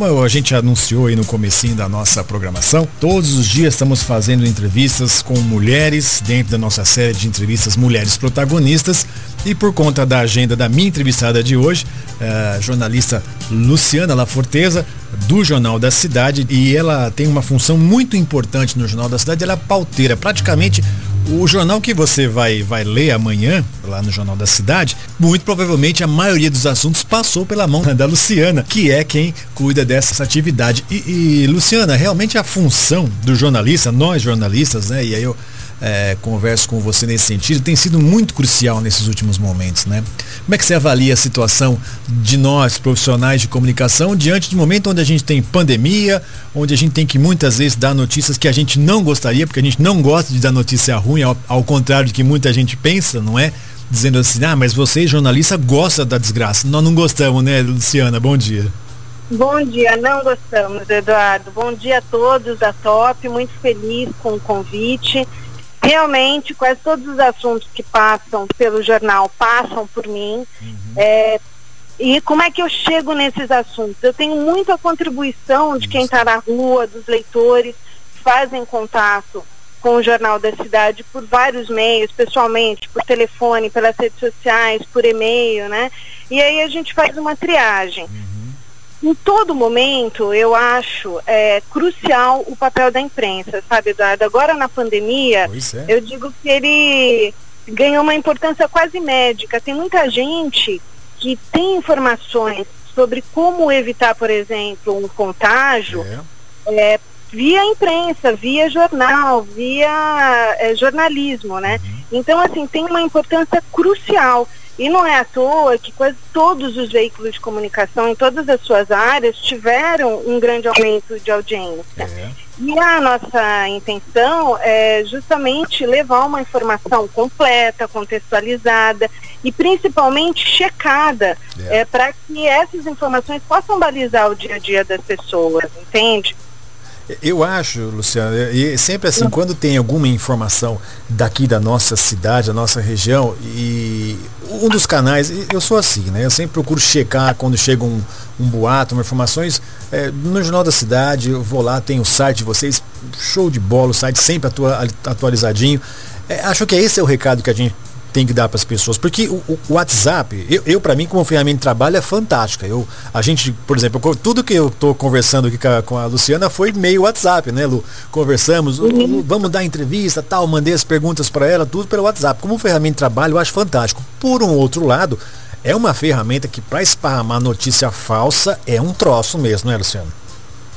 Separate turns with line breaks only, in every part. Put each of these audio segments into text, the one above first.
Como a gente anunciou aí no comecinho da nossa programação, todos os dias estamos fazendo entrevistas com mulheres dentro da nossa série de entrevistas Mulheres Protagonistas. E por conta da agenda da minha entrevistada de hoje, a eh, jornalista Luciana Laforteza, do Jornal da Cidade, e ela tem uma função muito importante no Jornal da Cidade, ela é pauteira, praticamente o jornal que você vai, vai ler amanhã, lá no Jornal da Cidade, muito provavelmente a maioria dos assuntos passou pela mão da Luciana, que é quem cuida dessa atividade. E, e Luciana, realmente a função do jornalista, nós jornalistas, né? E aí eu é, converso com você nesse sentido, tem sido muito crucial nesses últimos momentos, né? Como é que você avalia a situação de nós, profissionais de comunicação, diante de um momento onde a gente tem pandemia, onde a gente tem que muitas vezes dar notícias que a gente não gostaria, porque a gente não gosta de dar notícia ruim, ao, ao contrário de que muita gente pensa, não é? Dizendo assim, ah, mas você, jornalista, gosta da desgraça. Nós não gostamos, né, Luciana? Bom dia.
Bom dia, não gostamos, Eduardo. Bom dia a todos da Top, muito feliz com o convite. Realmente, quase todos os assuntos que passam pelo jornal passam por mim. Uhum. É, e como é que eu chego nesses assuntos? Eu tenho muita contribuição de quem está na rua, dos leitores, fazem contato com o Jornal da Cidade por vários meios, pessoalmente, por telefone, pelas redes sociais, por e-mail, né? E aí a gente faz uma triagem. Uhum em todo momento, eu acho é, crucial o papel da imprensa, sabe, Eduardo? Agora na pandemia, é. eu digo que ele ganhou uma importância quase médica. Tem muita gente que tem informações sobre como evitar, por exemplo, um contágio é. É, via imprensa, via jornal, via é, jornalismo, né? Uhum. Então, assim, tem uma importância crucial. E não é à toa que quase todos os veículos de comunicação em todas as suas áreas tiveram um grande aumento de audiência. É. E a nossa intenção é justamente levar uma informação completa, contextualizada e principalmente checada é. é para que essas informações possam balizar o dia a dia das pessoas, entende?
Eu acho, Luciano, e sempre assim, quando tem alguma informação daqui da nossa cidade, da nossa região, e um dos canais, eu sou assim, né? Eu sempre procuro checar quando chega um, um boato, uma informações. É, no Jornal da Cidade, eu vou lá, tem o site de vocês, show de bola, o site sempre atua, atualizadinho. É, acho que esse é o recado que a gente tem que dar para as pessoas. Porque o, o WhatsApp, eu, eu para mim, como ferramenta de trabalho, é fantástica. Eu, a gente, por exemplo, tudo que eu estou conversando aqui com a, com a, Luciana foi meio WhatsApp, né, Lu? Conversamos, uhum. vamos dar entrevista, tal, mandei as perguntas para ela, tudo pelo WhatsApp. Como ferramenta de trabalho, eu acho fantástico. Por um outro lado, é uma ferramenta que para esparramar notícia falsa é um troço mesmo, né, Luciana?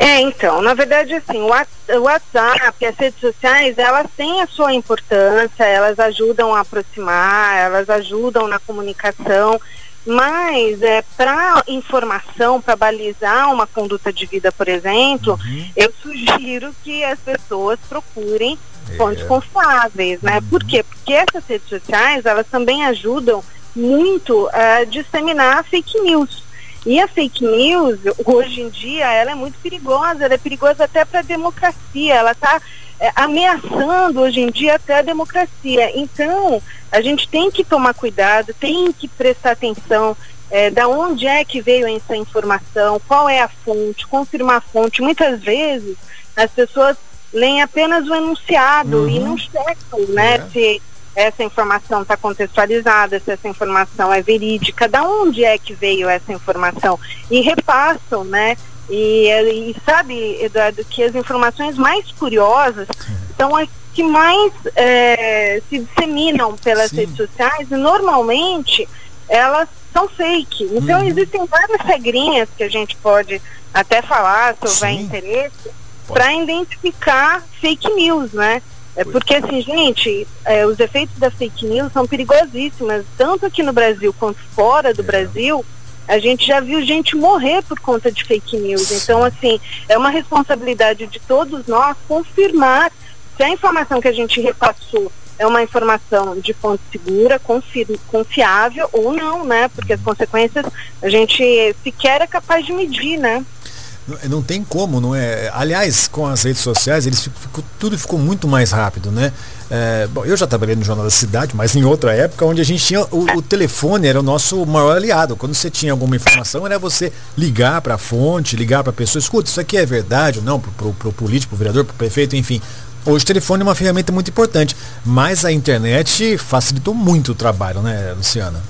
É, então, na verdade, assim, o WhatsApp, as redes sociais, elas têm a sua importância, elas ajudam a aproximar, elas ajudam na comunicação, mas é, para informação, para balizar uma conduta de vida, por exemplo, uhum. eu sugiro que as pessoas procurem é. fontes confiáveis, né? Uhum. Por quê? Porque essas redes sociais, elas também ajudam muito a disseminar fake news. E a fake news, hoje em dia, ela é muito perigosa, ela é perigosa até para a democracia, ela está é, ameaçando hoje em dia até a democracia. Então, a gente tem que tomar cuidado, tem que prestar atenção é, da onde é que veio essa informação, qual é a fonte, confirmar a fonte. Muitas vezes as pessoas leem apenas o enunciado uhum. e não checam né, é. se essa informação está contextualizada, se essa informação é verídica, da onde é que veio essa informação e repassam, né? E, e sabe, Eduardo, que as informações mais curiosas são as que mais é, se disseminam pelas Sim. redes sociais e normalmente elas são fake. Então uhum. existem várias regrinhas que a gente pode até falar se houver Sim. interesse para identificar fake news, né? É porque, assim, gente, é, os efeitos da fake news são perigosíssimos, tanto aqui no Brasil quanto fora do é. Brasil. A gente já viu gente morrer por conta de fake news. Então, assim, é uma responsabilidade de todos nós confirmar se a informação que a gente repassou é uma informação de fonte segura, confi confiável ou não, né? Porque as consequências a gente sequer é capaz de medir, né?
Não tem como, não é? Aliás, com as redes sociais, eles ficou, tudo ficou muito mais rápido, né? É, bom, eu já trabalhei no Jornal da Cidade, mas em outra época, onde a gente tinha o, o telefone era o nosso maior aliado. Quando você tinha alguma informação, era você ligar para a fonte, ligar para a pessoa, escuta, isso aqui é verdade ou não, para o político, pro vereador, para o prefeito, enfim. Hoje o telefone é uma ferramenta muito importante, mas a internet facilitou muito o trabalho, né, Luciana?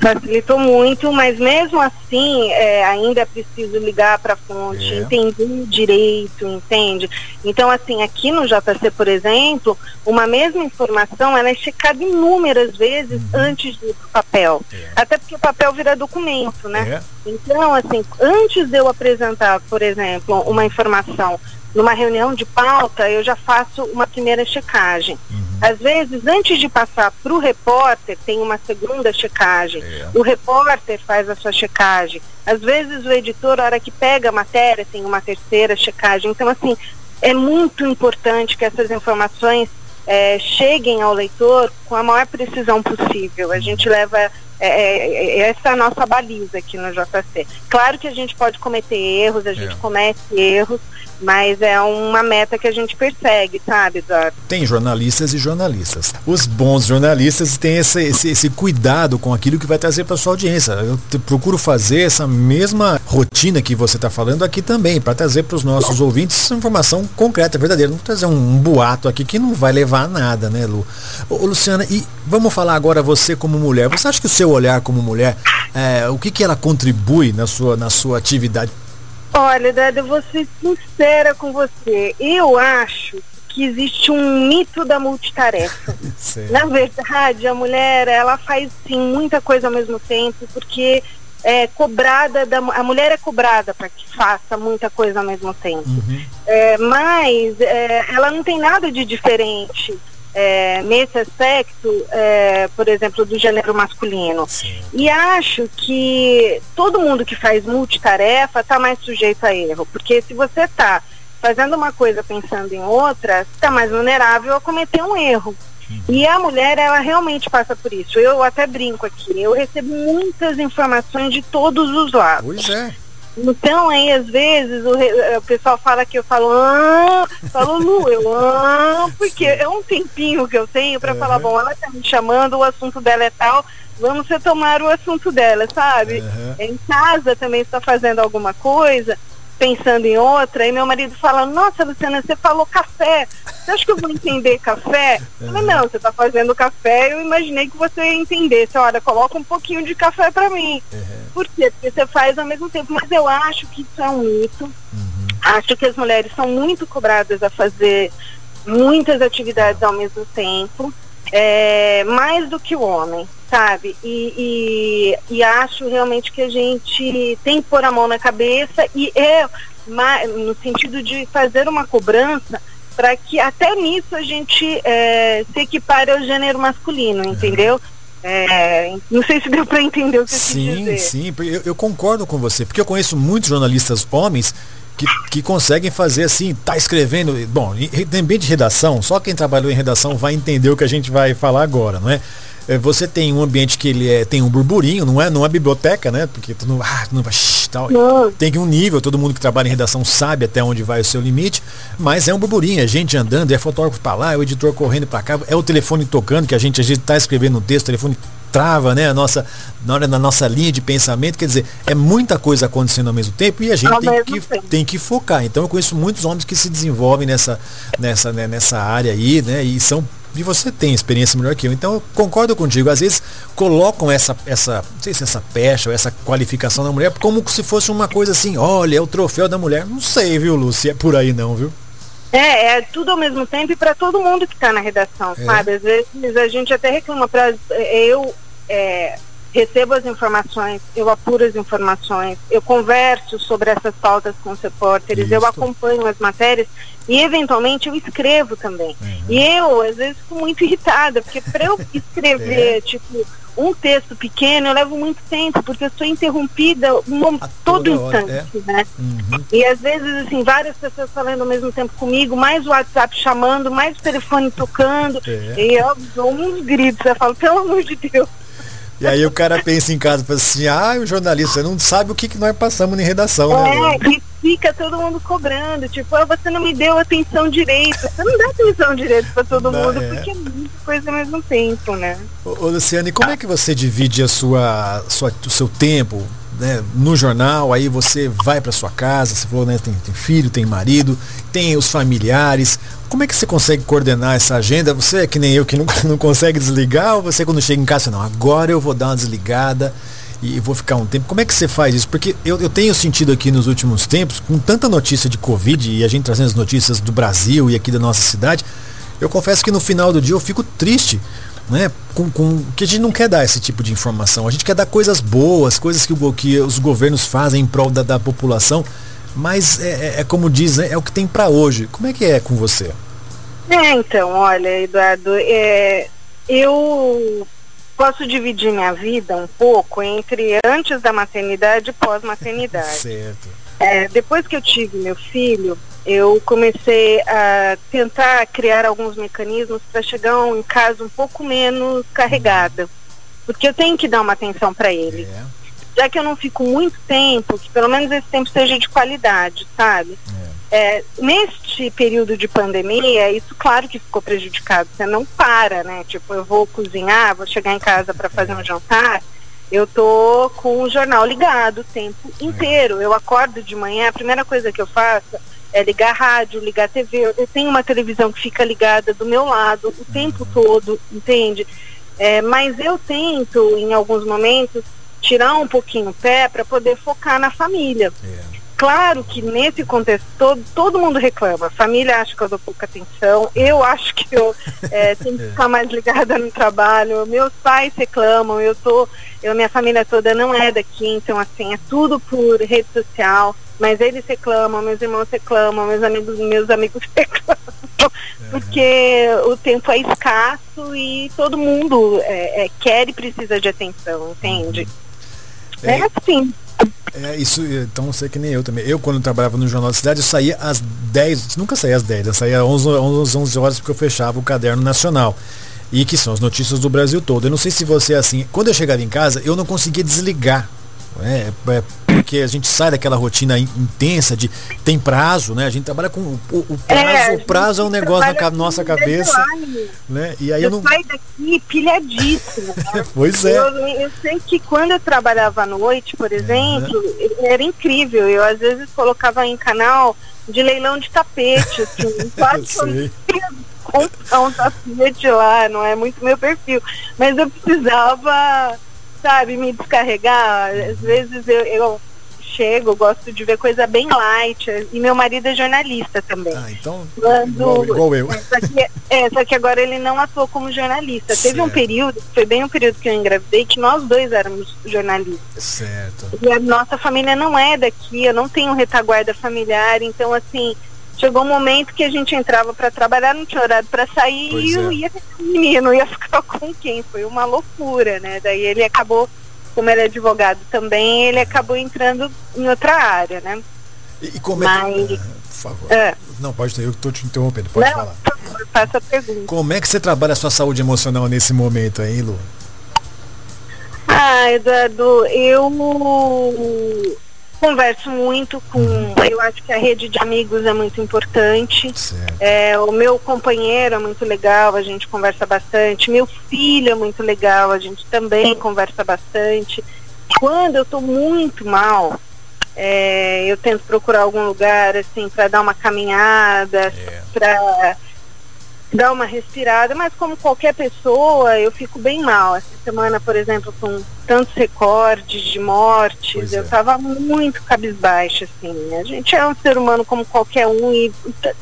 Facilitou muito, mas mesmo assim é, ainda é preciso ligar para a fonte, é. entender direito, entende? Então, assim, aqui no JC, por exemplo, uma mesma informação ela é checada inúmeras vezes uhum. antes de ir para o papel. É. Até porque o papel vira documento, né? É. Então, assim, antes de eu apresentar, por exemplo, uma informação numa reunião de pauta, eu já faço uma primeira checagem. Uhum. Às vezes, antes de passar para o repórter, tem uma segunda checagem. É. O repórter faz a sua checagem. Às vezes, o editor, na hora que pega a matéria, tem uma terceira checagem. Então, assim, é muito importante que essas informações é, cheguem ao leitor com a maior precisão possível. A gente leva é, é, é essa é a nossa baliza aqui no JC. Claro que a gente pode cometer erros, a gente é. comete erros, mas é uma meta que a gente persegue, sabe, Eduardo?
Tem jornalistas e jornalistas. Os bons jornalistas têm esse, esse, esse cuidado com aquilo que vai trazer para sua audiência. Eu te, procuro fazer essa mesma rotina que você está falando aqui também, para trazer para os nossos ouvintes informação concreta, verdadeira. Não trazer um, um, boato aqui que não vai levar a nada, né, Lu? Ô, Luciana, e vamos falar agora você como mulher. Você acha que o seu olhar como mulher, é, o que, que ela contribui na sua, na sua atividade
Olha, Dada, eu vou ser sincera com você. Eu acho que existe um mito da multitarefa. Na verdade, a mulher, ela faz sim muita coisa ao mesmo tempo, porque é cobrada da, a mulher é cobrada para que faça muita coisa ao mesmo tempo. Uhum. É, mas é, ela não tem nada de diferente é, nesse aspecto, é, por exemplo, do gênero masculino. Sim. E acho que todo mundo que faz multitarefa está mais sujeito a erro, porque se você está fazendo uma coisa pensando em outra, está mais vulnerável a cometer um erro. Uhum. E a mulher, ela realmente passa por isso. Eu até brinco aqui, eu recebo muitas informações de todos os lados.
Pois é.
Então, aí, às vezes, o, eh, o pessoal fala que eu falo, ah, falo Lu, eu ah, porque Sim. é um tempinho que eu tenho para uhum. falar, bom, ela tá me chamando, o assunto dela é tal, vamos retomar o assunto dela, sabe? Uhum. Em casa também está fazendo alguma coisa, pensando em outra, e meu marido fala, nossa, Luciana, você falou café. Você acha que eu vou entender café? Eu falei, não, você está fazendo café, eu imaginei que você. Você, olha, coloca um pouquinho de café para mim. Uhum. Por quê? Porque você faz ao mesmo tempo. Mas eu acho que isso é um mito. Uhum. Acho que as mulheres são muito cobradas a fazer muitas atividades ao mesmo tempo. É, mais do que o homem, sabe? E, e, e, acho realmente que a gente tem que pôr a mão na cabeça e é no sentido de fazer uma cobrança para que até nisso a gente é, se equipare ao gênero masculino, entendeu? É, não sei se deu para entender o que
sim,
eu
Sim, sim, eu, eu, concordo com você, porque eu conheço muitos jornalistas homens que, que conseguem fazer assim, tá escrevendo, bom, em ambiente de redação, só quem trabalhou em redação vai entender o que a gente vai falar agora, não é? É você tem um ambiente que ele é, tem um burburinho, não é, não é biblioteca, né? Porque tu não, ah, tu não vai tal. Não. Tem um nível, todo mundo que trabalha em redação sabe até onde vai o seu limite, mas é um burburinho, é gente andando, é fotógrafo para lá, é o editor correndo para cá, é o telefone tocando, que a gente a gente tá escrevendo um texto, o telefone trava, né, a nossa, na, hora, na nossa linha de pensamento, quer dizer, é muita coisa acontecendo ao mesmo tempo e a gente tem que, tem que focar. Então eu conheço muitos homens que se desenvolvem nessa, nessa, né, nessa área aí, né, e são e você tem experiência melhor que eu. Então eu concordo contigo. Às vezes colocam essa, essa, não sei se essa pecha ou essa qualificação da mulher como se fosse uma coisa assim, olha, é o troféu da mulher. Não sei, viu, Lúcia? É por aí não, viu?
É, é tudo ao mesmo tempo e para todo mundo que está na redação, é. sabe? Às vezes a gente até reclama para eu é, recebo as informações, eu apuro as informações, eu converso sobre essas pautas com os repórteres, Isso. eu acompanho as matérias e eventualmente eu escrevo também. Uhum. E eu, às vezes, fico muito irritada, porque para eu escrever, é. tipo, um texto pequeno, eu levo muito tempo, porque eu sou interrompida um, todo instante, é. né? Uhum. E às vezes, assim, várias pessoas falando ao mesmo tempo comigo, mais o WhatsApp chamando, mais o telefone tocando, é. e eu dou uns gritos, eu falo, pelo amor de Deus.
E aí o cara pensa em casa, fala assim, ah, o jornalista, você não sabe o que, que nós passamos em redação,
né? É, e fica todo mundo cobrando, tipo, ah, você não me deu atenção direito. Você não dá atenção direito para todo não, mundo, é. porque é muita coisa ao mesmo tempo, né?
Ô, ô Luciane, como é que você divide a sua, sua, o seu tempo? Né, no jornal, aí você vai para sua casa, você falou, né, tem, tem filho, tem marido, tem os familiares. Como é que você consegue coordenar essa agenda? Você é que nem eu que não, não consegue desligar ou você quando chega em casa, não, agora eu vou dar uma desligada e vou ficar um tempo. Como é que você faz isso? Porque eu, eu tenho sentido aqui nos últimos tempos, com tanta notícia de Covid e a gente trazendo as notícias do Brasil e aqui da nossa cidade, eu confesso que no final do dia eu fico triste né? Com, com, que a gente não quer dar esse tipo de informação. A gente quer dar coisas boas, coisas que, que os governos fazem em prol da, da população, mas é, é, é como diz, né? é o que tem para hoje. Como é que é com você?
É, então, olha, Eduardo, é, eu posso dividir minha vida um pouco entre antes da maternidade e pós-maternidade.
Certo.
É, depois que eu tive meu filho, eu comecei a tentar criar alguns mecanismos para chegar em casa um pouco menos carregada, porque eu tenho que dar uma atenção para ele. É. Já que eu não fico muito tempo, que pelo menos esse tempo seja de qualidade, sabe? É. É, neste período de pandemia, isso claro que ficou prejudicado. Você não para, né? Tipo, eu vou cozinhar, vou chegar em casa para fazer um jantar eu tô com o jornal ligado o tempo inteiro. Eu acordo de manhã, a primeira coisa que eu faço é ligar rádio, ligar TV. Eu tenho uma televisão que fica ligada do meu lado o tempo todo, entende? É, mas eu tento, em alguns momentos, tirar um pouquinho o pé para poder focar na família. Yeah. É. Claro que nesse contexto todo, todo mundo reclama. A família acha que eu dou pouca atenção, eu acho que eu é, tenho que ficar mais ligada no trabalho, meus pais reclamam, eu tô, eu, minha família toda não é daqui, então assim, é tudo por rede social mas eles reclamam, meus irmãos reclamam, meus amigos, meus amigos reclamam, porque o tempo é escasso e todo mundo é, é, quer e precisa de atenção, entende? É, é assim.
É, isso, então você que nem eu também. Eu, quando trabalhava no Jornal da Cidade, eu saía às 10, nunca saía às 10, eu saía às 11, 11, 11 horas porque eu fechava o caderno nacional. E que são as notícias do Brasil todo. Eu não sei se você é assim. Quando eu chegava em casa, eu não conseguia desligar é, é, porque a gente sai daquela rotina intensa de tem prazo, né? A gente trabalha com o, o prazo, é, o prazo é um negócio na nossa cabeça, né?
E aí eu, eu não saio daqui pilhadíssimo. Né?
pois é.
Eu, eu, sei que quando eu trabalhava à noite, por exemplo, era incrível. Eu às vezes colocava em canal de leilão de tapete, assim, quase comprar um tapete lá, não é muito meu perfil, mas eu precisava sabe, me descarregar. Às vezes eu, eu chego, gosto de ver coisa bem light. E meu marido é jornalista também.
Ah, então. Quando, igual, igual eu.
Só, que, é, só que agora ele não atuou como jornalista. Certo. Teve um período, foi bem um período que eu engravidei, que nós dois éramos jornalistas.
Certo.
E a nossa família não é daqui, eu não tenho retaguarda familiar, então assim chegou um momento que a gente entrava para trabalhar, não tinha horário para sair pois e eu é. ia o menino, ia ficar com quem? Foi uma loucura, né? Daí ele acabou, como ele é advogado também, ele acabou entrando em outra área, né?
E, e como Mas... é que... por favor. É. Não, pode ter, eu estou te interrompendo, pode não, falar. Por
favor, faça a pergunta.
Como é que você trabalha a sua saúde emocional nesse momento aí, Lu?
Ah, Eduardo, eu converso muito com. Eu acho que a rede de amigos é muito importante. É, o meu companheiro é muito legal, a gente conversa bastante. Meu filho é muito legal, a gente também conversa bastante. Quando eu estou muito mal, é, eu tento procurar algum lugar assim para dar uma caminhada, é. para dar uma respirada, mas como qualquer pessoa, eu fico bem mal. Essa semana, por exemplo, com tantos recordes de mortes, pois eu estava é. muito cabisbaixa, assim. A gente é um ser humano como qualquer um e,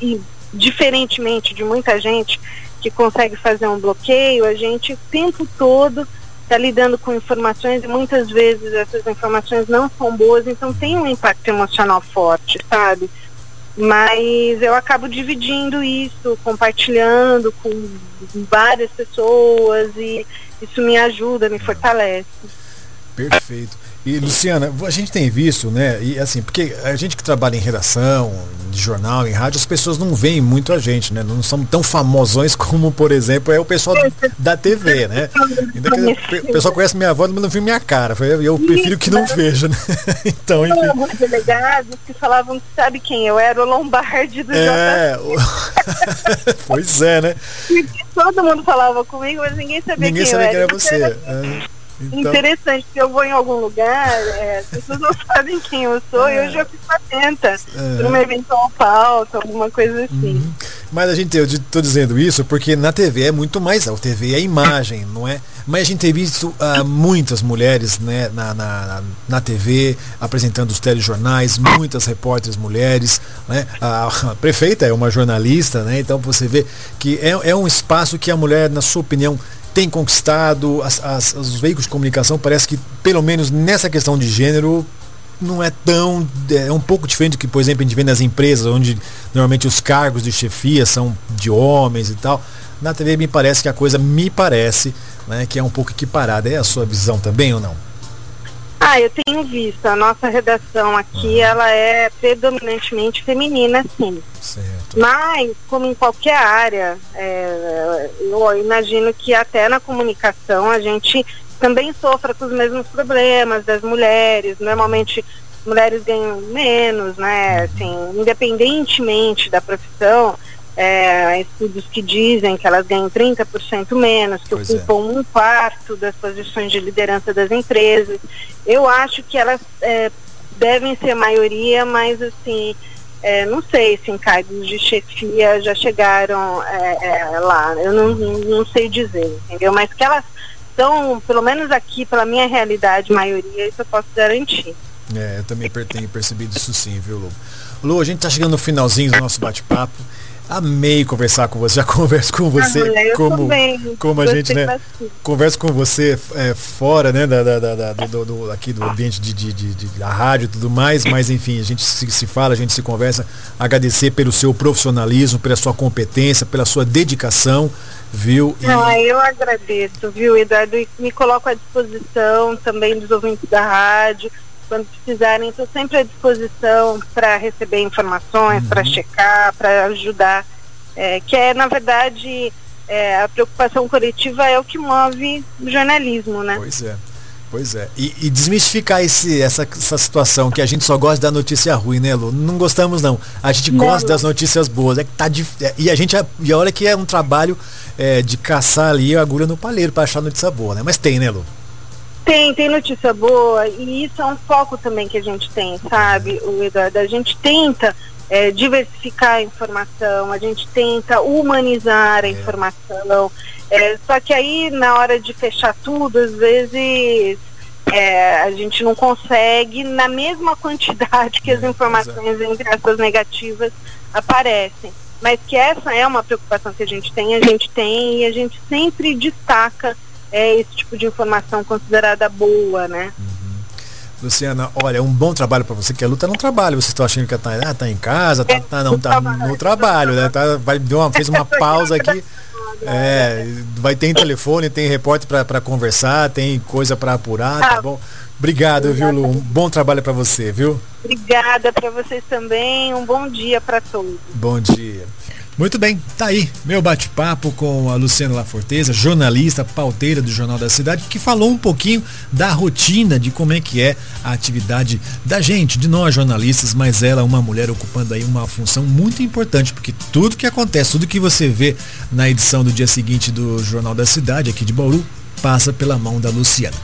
e diferentemente de muita gente que consegue fazer um bloqueio, a gente o tempo todo está lidando com informações e muitas vezes essas informações não são boas, então tem um impacto emocional forte, sabe? Mas eu acabo dividindo isso, compartilhando com várias pessoas e isso me ajuda, me fortalece.
Perfeito. E Luciana, a gente tem visto, né? E assim, porque a gente que trabalha em redação, de jornal, em rádio, as pessoas não veem muito a gente, né? Não somos tão famosões como, por exemplo, é o pessoal da TV, né? o pessoal conhece minha voz, mas não viu minha cara. Eu prefiro que não veja, né?
Então, enfim. Não, delegados que falavam, sabe quem eu era? O Lombardi do
É, pois é, né?
Todo mundo falava comigo, mas ninguém sabia
ninguém
quem
sabia
eu era.
Ninguém sabia quem era você. É.
Então... Interessante, se eu vou em algum lugar, é, as pessoas não sabem quem eu sou é. eu já fico atenta é. por uma eventual pauta, alguma coisa assim. Uhum.
Mas a gente, eu estou dizendo isso porque na TV é muito mais, a TV é imagem, não é? Mas a gente tem visto uh, muitas mulheres né, na, na, na TV apresentando os telejornais, muitas repórteres mulheres, né? A, a prefeita é uma jornalista, né? Então você vê que é, é um espaço que a mulher, na sua opinião, tem conquistado, as, as, os veículos de comunicação parece que, pelo menos nessa questão de gênero, não é tão. É um pouco diferente do que, por exemplo, a gente vê nas empresas, onde normalmente os cargos de chefia são de homens e tal. Na TV me parece que a coisa me parece né, que é um pouco equiparada. É a sua visão também ou não?
Ah, eu tenho visto. A nossa redação aqui, uhum. ela é predominantemente feminina, sim. Certo. Mas, como em qualquer área, é, eu imagino que até na comunicação a gente também sofra com os mesmos problemas das mulheres. Normalmente, mulheres ganham menos, né? Assim, independentemente da profissão, é, estudos que dizem que elas ganham 30% menos, que pois ocupam é. um quarto das posições de liderança das empresas. Eu acho que elas é, devem ser maioria, mas assim, é, não sei se em cargos de chefia já chegaram é, é, lá, eu não, não sei dizer, entendeu? Mas que elas são, pelo menos aqui, pela minha realidade, maioria, isso eu posso garantir.
É, eu também tenho percebido isso sim, viu, Lu? Lu, a gente está chegando no finalzinho do nosso bate-papo. Amei conversar com você, já converso com você
ah,
como, como a gente, né? Bastante. Converso com você é, fora, né, da, da, da do, do, aqui do ambiente de, de, de, de, da rádio e tudo mais, mas enfim, a gente se, se fala, a gente se conversa. Agradecer pelo seu profissionalismo, pela sua competência, pela sua dedicação, viu?
E... Ah, eu agradeço, viu, Eduardo? E me coloco à disposição também dos ouvintes da rádio quando precisarem, estou sempre à disposição para receber informações, uhum. para checar, para ajudar. É, que é, na verdade, é, a preocupação coletiva é o que move o jornalismo, né?
Pois é. Pois é. E, e desmistificar esse, essa, essa situação que a gente só gosta da notícia ruim, né, Lu? Não gostamos, não. A gente não. gosta das notícias boas. É que tá dif... É, e a gente. E olha que é um trabalho é, de caçar ali a agulha no palheiro para achar notícia boa, né? Mas tem, né, Lu?
Tem, tem notícia boa e isso é um foco também que a gente tem, sabe, o Eduardo? A gente tenta é, diversificar a informação, a gente tenta humanizar a é. informação. É, só que aí, na hora de fechar tudo, às vezes é, a gente não consegue na mesma quantidade que as é, informações, entre essas negativas, aparecem. Mas que essa é uma preocupação que a gente tem, a gente tem e a gente sempre destaca é esse tipo de informação considerada boa, né? Uhum.
Luciana, olha, um bom trabalho para você, que a luta não trabalha. Você está achando que está ah, tá em casa, tá, tá não, tá no trabalho, né? Tá, vai, deu uma, fez uma pausa aqui. É, vai ter telefone, tem repórter para conversar, tem coisa para apurar, tá, tá bom? Obrigado, viu, Lu? Um bom trabalho para você, viu?
Obrigada para vocês também. Um bom dia para todos.
Bom dia. Muito bem, tá aí meu bate-papo com a Luciana Laforteza, jornalista, pauteira do Jornal da Cidade, que falou um pouquinho da rotina de como é que é a atividade da gente, de nós jornalistas, mas ela uma mulher ocupando aí uma função muito importante, porque tudo que acontece, tudo que você vê na edição do dia seguinte do Jornal da Cidade, aqui de Bauru, passa pela mão da Luciana.